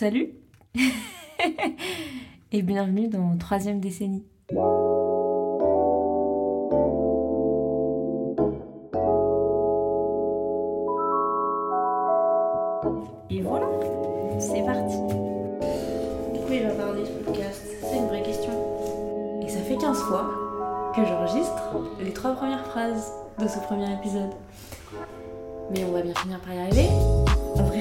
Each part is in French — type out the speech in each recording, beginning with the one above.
Salut Et bienvenue dans troisième décennie. Et voilà, c'est parti. Coup, il va parler ce podcast C'est une vraie question. Et ça fait 15 fois que j'enregistre les trois premières phrases de ce premier épisode. Mais on va bien finir par y arriver.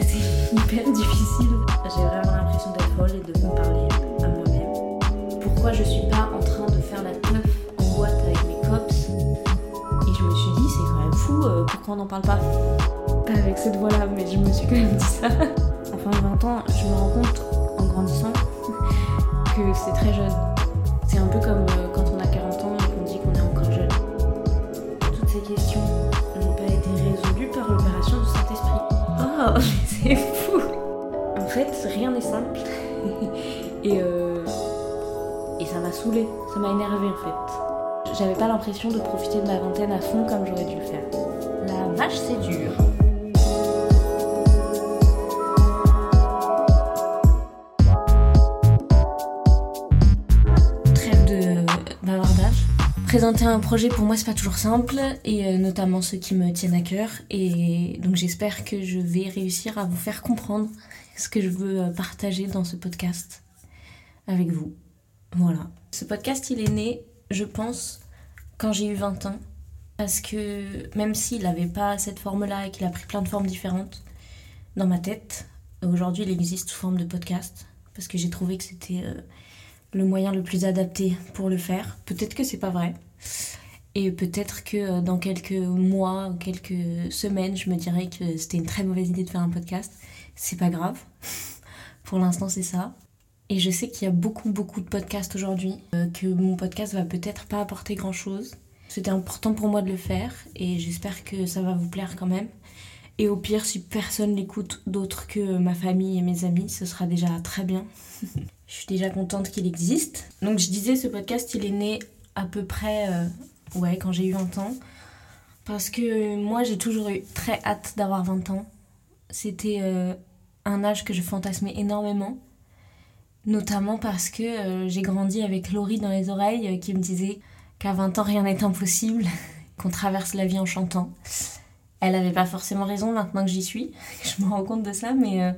C'est hyper difficile. J'ai vraiment l'impression d'être folle et de me parler à moi-même. Pourquoi je suis pas en train de faire la teuf en boîte avec mes cops? Et je me suis dit, c'est quand même fou, euh, pourquoi on n'en parle pas? Pas avec cette voix-là, mais je me suis quand même dit ça. Enfin, 20 ans, je me rends compte en grandissant que c'est très jeune. C'est un peu comme euh, et, euh, et ça m'a saoulé, ça m'a énervé en fait. J'avais pas l'impression de profiter de ma vingtaine à fond comme j'aurais dû le faire. La vache, c'est dur. Trêve de bavardage. Présenter un projet pour moi c'est pas toujours simple et euh, notamment ceux qui me tiennent à cœur et donc j'espère que je vais réussir à vous faire comprendre ce que je veux euh, partager dans ce podcast avec vous. Voilà. Ce podcast il est né, je pense, quand j'ai eu 20 ans parce que même s'il n'avait pas cette forme-là et qu'il a pris plein de formes différentes dans ma tête, aujourd'hui il existe sous forme de podcast parce que j'ai trouvé que c'était euh, le moyen le plus adapté pour le faire. Peut-être que c'est pas vrai. Et peut-être que euh, dans quelques mois quelques semaines, je me dirais que c'était une très mauvaise idée de faire un podcast. C'est pas grave. pour l'instant, c'est ça. Et je sais qu'il y a beaucoup, beaucoup de podcasts aujourd'hui, euh, que mon podcast va peut-être pas apporter grand chose. C'était important pour moi de le faire et j'espère que ça va vous plaire quand même. Et au pire, si personne l'écoute d'autre que ma famille et mes amis, ce sera déjà très bien. je suis déjà contente qu'il existe. Donc je disais, ce podcast, il est né à peu près, euh, ouais, quand j'ai eu 20 ans. Parce que moi, j'ai toujours eu très hâte d'avoir 20 ans. C'était euh, un âge que je fantasmais énormément. Notamment parce que euh, j'ai grandi avec Laurie dans les oreilles euh, qui me disait qu'à 20 ans, rien n'est impossible, qu'on traverse la vie en chantant. Elle avait pas forcément raison maintenant que j'y suis. je me rends compte de ça, mais euh,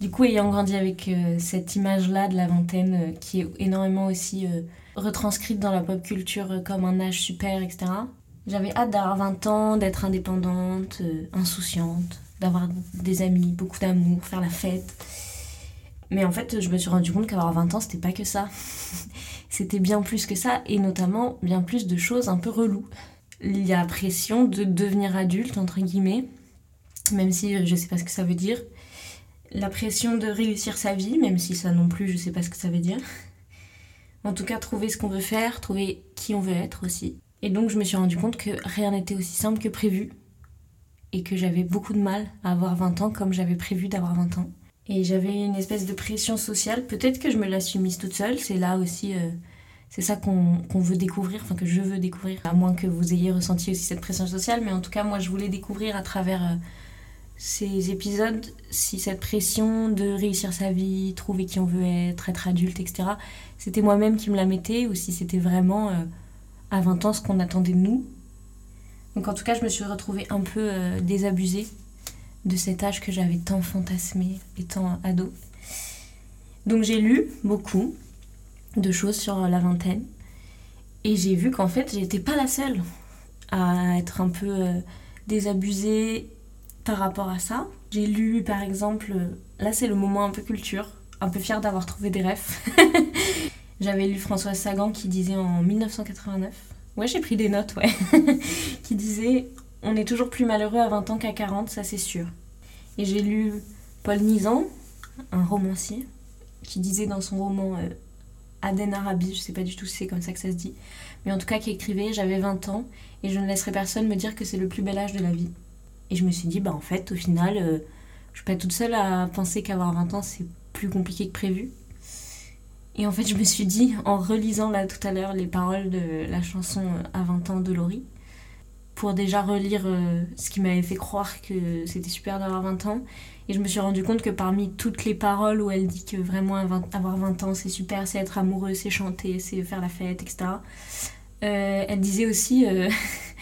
du coup, ayant grandi avec cette image-là de la vingtaine qui est énormément aussi retranscrite dans la pop culture comme un âge super, etc., j'avais hâte d'avoir 20 ans, d'être indépendante, insouciante, d'avoir des amis, beaucoup d'amour, faire la fête. Mais en fait, je me suis rendu compte qu'avoir 20 ans, c'était pas que ça. c'était bien plus que ça, et notamment bien plus de choses un peu reloues. Il y a pression de devenir adulte, entre guillemets, même si je sais pas ce que ça veut dire. La pression de réussir sa vie, même si ça non plus, je sais pas ce que ça veut dire. En tout cas, trouver ce qu'on veut faire, trouver qui on veut être aussi. Et donc, je me suis rendu compte que rien n'était aussi simple que prévu. Et que j'avais beaucoup de mal à avoir 20 ans comme j'avais prévu d'avoir 20 ans. Et j'avais une espèce de pression sociale. Peut-être que je me la suis mise toute seule. C'est là aussi. euh, c'est ça qu'on veut découvrir, enfin que je veux découvrir. À moins que vous ayez ressenti aussi cette pression sociale. Mais en tout cas, moi, je voulais découvrir à travers euh, ces épisodes si cette pression de réussir sa vie, trouver qui on veut être, être adulte, etc. C'était moi-même qui me la mettais ou si c'était vraiment. euh, à 20 ans ce qu'on attendait de nous. Donc en tout cas, je me suis retrouvée un peu désabusée de cet âge que j'avais tant fantasmé étant ado. Donc j'ai lu beaucoup de choses sur la vingtaine et j'ai vu qu'en fait, j'étais pas la seule à être un peu euh, désabusée par rapport à ça. J'ai lu par exemple, euh, là c'est le moment un peu culture, un peu fière d'avoir trouvé des refs. J'avais lu Françoise Sagan qui disait en 1989, ouais j'ai pris des notes, ouais, qui disait On est toujours plus malheureux à 20 ans qu'à 40, ça c'est sûr. Et j'ai lu Paul Nizan, un romancier, qui disait dans son roman euh, Aden Arabi, je sais pas du tout si c'est comme ça que ça se dit, mais en tout cas qui écrivait J'avais 20 ans et je ne laisserai personne me dire que c'est le plus bel âge de la vie. Et je me suis dit, bah en fait, au final, euh, je suis pas toute seule à penser qu'avoir 20 ans c'est plus compliqué que prévu. Et en fait, je me suis dit, en relisant là tout à l'heure les paroles de la chanson euh, À 20 ans de Laurie, pour déjà relire euh, ce qui m'avait fait croire que c'était super d'avoir 20 ans. Et je me suis rendu compte que parmi toutes les paroles où elle dit que vraiment avoir 20 ans c'est super, c'est être amoureux, c'est chanter, c'est faire la fête, etc. Euh, elle disait aussi, euh,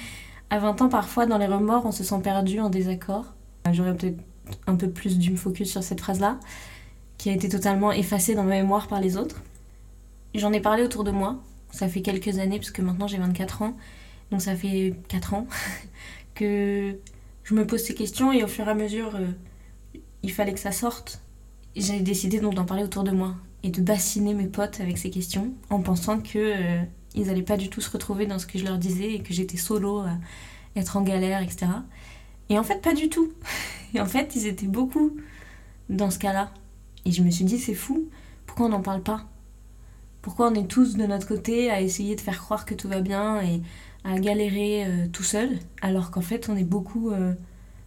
à 20 ans parfois dans les remords on se sent perdu en désaccord. J'aurais peut-être un peu plus dû me focus sur cette phrase-là, qui a été totalement effacée dans ma mémoire par les autres. J'en ai parlé autour de moi, ça fait quelques années, parce que maintenant j'ai 24 ans, donc ça fait 4 ans que je me pose ces questions et au fur et à mesure... Euh, il fallait que ça sorte. J'ai décidé donc d'en parler autour de moi et de bassiner mes potes avec ces questions en pensant que euh, ils allaient pas du tout se retrouver dans ce que je leur disais et que j'étais solo à être en galère, etc. Et en fait, pas du tout. Et en fait, ils étaient beaucoup dans ce cas-là. Et je me suis dit, c'est fou, pourquoi on n'en parle pas? Pourquoi on est tous de notre côté à essayer de faire croire que tout va bien et à galérer euh, tout seul, alors qu'en fait, on est beaucoup euh,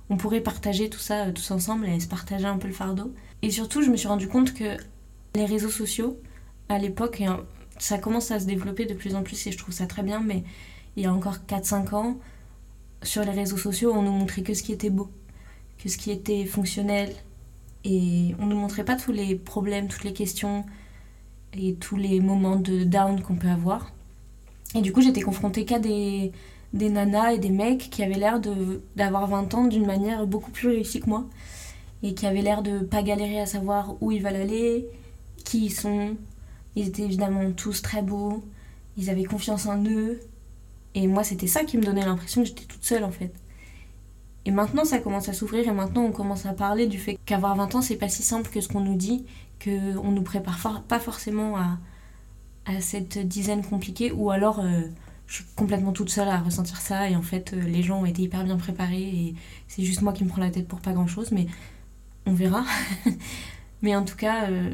on pourrait partager tout ça euh, tous ensemble et se partager un peu le fardeau. Et surtout, je me suis rendu compte que les réseaux sociaux, à l'époque, ça commence à se développer de plus en plus et je trouve ça très bien, mais il y a encore 4-5 ans, sur les réseaux sociaux, on nous montrait que ce qui était beau, que ce qui était fonctionnel, et on nous montrait pas tous les problèmes, toutes les questions et tous les moments de down qu'on peut avoir. Et du coup, j'étais confrontée qu'à des, des nanas et des mecs qui avaient l'air d'avoir 20 ans d'une manière beaucoup plus réussie que moi et qui avaient l'air de pas galérer à savoir où ils veulent aller, qui ils sont. Ils étaient évidemment tous très beaux, ils avaient confiance en eux. Et moi, c'était ça qui me donnait l'impression que j'étais toute seule en fait. Et maintenant, ça commence à s'ouvrir et maintenant, on commence à parler du fait qu'avoir 20 ans, c'est pas si simple que ce qu'on nous dit, qu'on nous prépare pas forcément à, à cette dizaine compliquée ou alors. Euh, je suis complètement toute seule à ressentir ça et en fait euh, les gens ont été hyper bien préparés et c'est juste moi qui me prends la tête pour pas grand chose mais on verra mais en tout cas euh,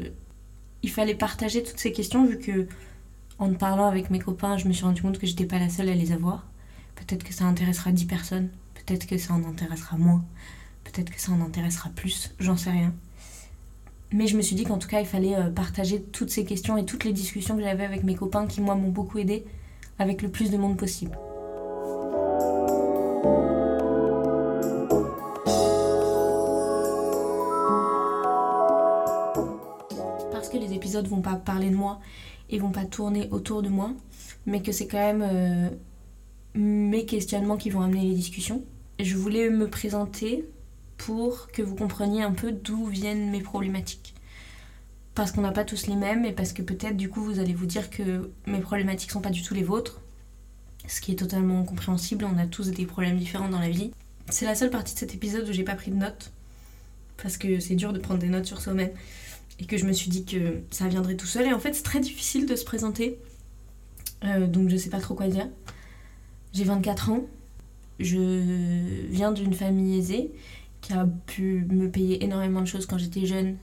il fallait partager toutes ces questions vu que en parlant avec mes copains je me suis rendu compte que j'étais pas la seule à les avoir peut-être que ça intéressera 10 personnes peut-être que ça en intéressera moins peut-être que ça en intéressera plus j'en sais rien mais je me suis dit qu'en tout cas il fallait euh, partager toutes ces questions et toutes les discussions que j'avais avec mes copains qui moi m'ont beaucoup aidé avec le plus de monde possible. Parce que les épisodes vont pas parler de moi et vont pas tourner autour de moi, mais que c'est quand même euh, mes questionnements qui vont amener les discussions. Je voulais me présenter pour que vous compreniez un peu d'où viennent mes problématiques parce qu'on n'a pas tous les mêmes et parce que peut-être du coup vous allez vous dire que mes problématiques sont pas du tout les vôtres. Ce qui est totalement compréhensible, on a tous des problèmes différents dans la vie. C'est la seule partie de cet épisode où j'ai pas pris de notes parce que c'est dur de prendre des notes sur soi-même et que je me suis dit que ça viendrait tout seul et en fait c'est très difficile de se présenter euh, donc je sais pas trop quoi dire. J'ai 24 ans, je viens d'une famille aisée qui a pu me payer énormément de choses quand j'étais jeune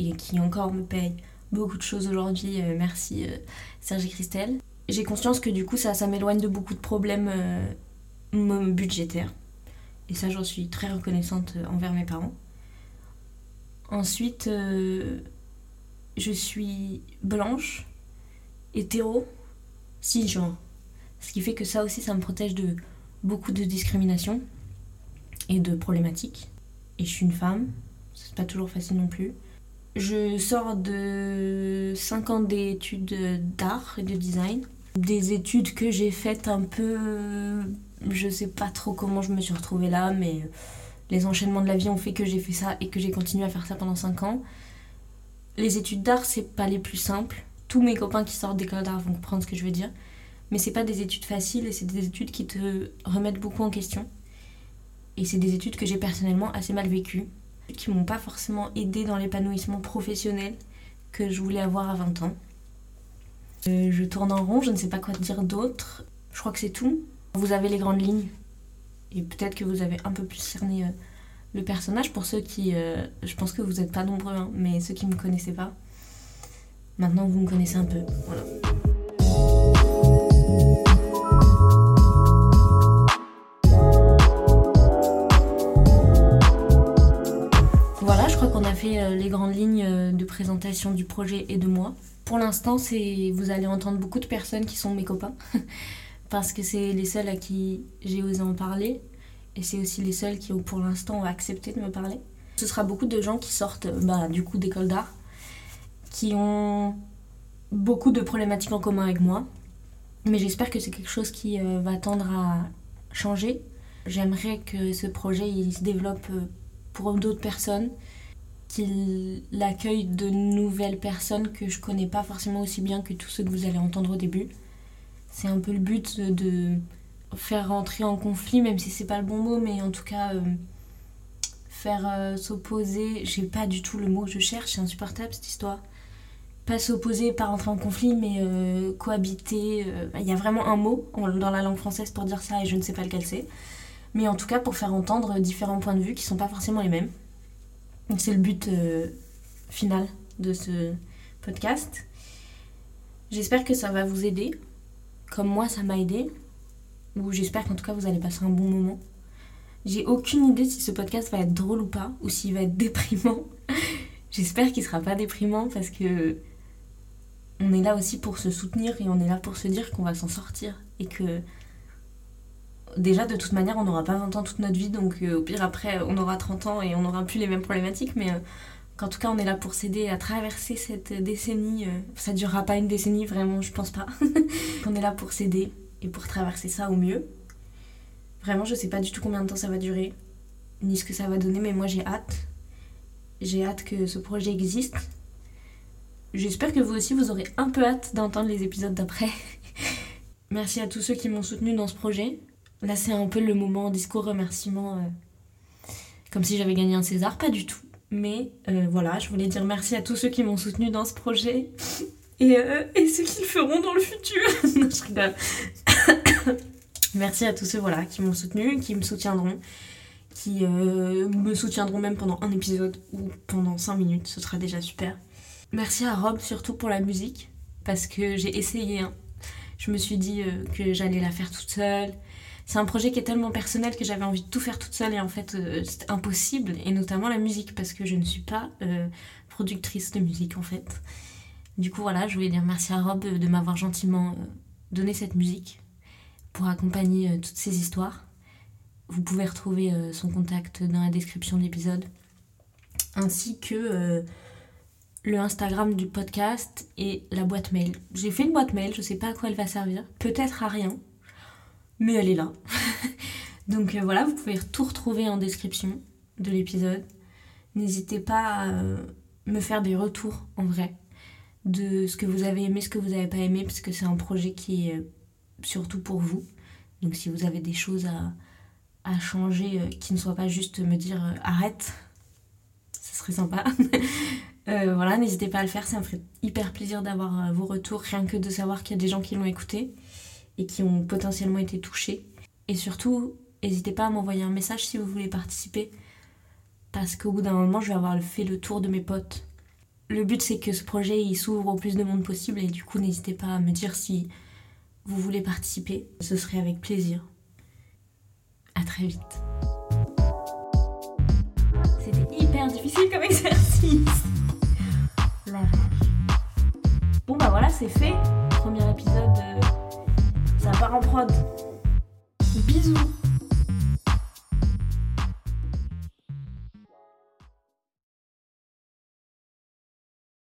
et qui encore me paye beaucoup de choses aujourd'hui. Euh, merci euh, Serge Christelle. J'ai conscience que du coup ça, ça m'éloigne de beaucoup de problèmes euh, budgétaires. Et ça j'en suis très reconnaissante envers mes parents. Ensuite, je suis blanche, hétéro, cisgenre. Ce qui fait que ça aussi ça me protège de beaucoup de discrimination et de problématiques. Et je suis une femme, c'est pas toujours facile non plus. Je sors de 5 ans d'études d'art et de design. Des études que j'ai faites un peu. Je sais pas trop comment je me suis retrouvée là, mais les enchaînements de la vie ont fait que j'ai fait ça et que j'ai continué à faire ça pendant 5 ans. Les études d'art, c'est pas les plus simples. Tous mes copains qui sortent d'école d'art vont comprendre ce que je veux dire. Mais c'est pas des études faciles et c'est des études qui te remettent beaucoup en question. Et c'est des études que j'ai personnellement assez mal vécues qui m'ont pas forcément aidé dans l'épanouissement professionnel que je voulais avoir à 20 ans. Euh, je tourne en rond, je ne sais pas quoi dire d'autre. Je crois que c'est tout. Vous avez les grandes lignes. Et peut-être que vous avez un peu plus cerné euh, le personnage. Pour ceux qui. Euh, je pense que vous n'êtes pas nombreux, hein, mais ceux qui ne me connaissaient pas. Maintenant, vous me connaissez un peu. Voilà. Euh, les grandes lignes euh, de présentation du projet et de moi. Pour l'instant, c'est vous allez entendre beaucoup de personnes qui sont mes copains parce que c'est les seuls à qui j'ai osé en parler et c'est aussi les seuls qui pour l'instant ont accepté de me parler. Ce sera beaucoup de gens qui sortent bah, du coup d'école d'art, qui ont beaucoup de problématiques en commun avec moi, mais j'espère que c'est quelque chose qui euh, va tendre à changer. J'aimerais que ce projet il se développe euh, pour d'autres personnes, qu'il accueille de nouvelles personnes que je connais pas forcément aussi bien que tous ceux que vous allez entendre au début. C'est un peu le but de faire rentrer en conflit, même si c'est pas le bon mot, mais en tout cas euh, faire euh, s'opposer. J'ai pas du tout le mot je cherche, c'est insupportable cette histoire. Pas s'opposer, pas rentrer en conflit, mais euh, cohabiter. Il y a vraiment un mot dans la langue française pour dire ça et je ne sais pas lequel c'est. Mais en tout cas pour faire entendre différents points de vue qui sont pas forcément les mêmes. Donc c'est le but final de ce podcast. J'espère que ça va vous aider, comme moi ça m'a aidé ou j'espère qu'en tout cas vous allez passer un bon moment. J'ai aucune idée si ce podcast va être drôle ou pas, ou s'il va être déprimant. j'espère qu'il sera pas déprimant parce que on est là aussi pour se soutenir et on est là pour se dire qu'on va s'en sortir et que déjà de toute manière on n'aura pas 20 ans toute notre vie donc euh, au pire après on aura 30 ans et on n'aura plus les mêmes problématiques mais euh, qu'en tout cas on est là pour s'aider à traverser cette décennie euh, ça durera pas une décennie vraiment je pense pas on est là pour s'aider et pour traverser ça au mieux. Vraiment, je sais pas du tout combien de temps ça va durer, ni ce que ça va donner, mais moi j'ai hâte. J'ai hâte que ce projet existe. J'espère que vous aussi vous aurez un peu hâte d'entendre les épisodes d'après. Merci à tous ceux qui m'ont soutenu dans ce projet. Là, c'est un peu le moment discours remerciement, euh, comme si j'avais gagné un César, pas du tout. Mais euh, voilà, je voulais dire merci à tous ceux qui m'ont soutenu dans ce projet et, euh, et ceux qui le feront dans le futur. Merci à tous ceux voilà, qui m'ont soutenu, qui me soutiendront, qui me soutiendront même pendant un épisode ou pendant 5 minutes, ce sera déjà super. Merci à Rob surtout pour la musique, parce que j'ai essayé. Hein. Je me suis dit que j'allais la faire toute seule. C'est un projet qui est tellement personnel que j'avais envie de tout faire toute seule et en fait euh, c'est impossible, et notamment la musique, parce que je ne suis pas productrice de musique en fait. Du coup voilà, je voulais dire merci à Rob de m'avoir gentiment donné cette musique pour accompagner euh, toutes ces histoires. Vous pouvez retrouver euh, son contact dans la description de l'épisode, ainsi que euh, le Instagram du podcast et la boîte mail. J'ai fait une boîte mail, je sais pas à quoi elle va servir, peut-être à rien, mais elle est là. Donc voilà, vous pouvez tout retrouver en description de l'épisode. N'hésitez pas à me faire des retours en vrai de ce que vous avez aimé, ce que vous n'avez pas aimé, parce que c'est un projet qui est surtout pour vous. Donc si vous avez des choses à, changer euh, qui ne soient pas juste me dire euh, arrête, ce serait sympa. Euh, voilà, n'hésitez pas à le faire, ça me ferait hyper plaisir d'avoir vos retours, rien que de savoir qu'il y a des gens qui l'ont écouté et qui ont potentiellement été touchés. Et surtout, n'hésitez pas à m'envoyer un message si vous voulez participer, parce qu'au bout d'un moment, je vais avoir fait le tour de mes potes. Le but, c'est que ce projet s'ouvre au plus de monde possible, et du coup, n'hésitez pas à me dire si vous voulez participer, ce serait avec plaisir. À très vite. C'était hyper difficile comme exercice. La vache. Bon bah voilà, c'est fait part en prod. Bisous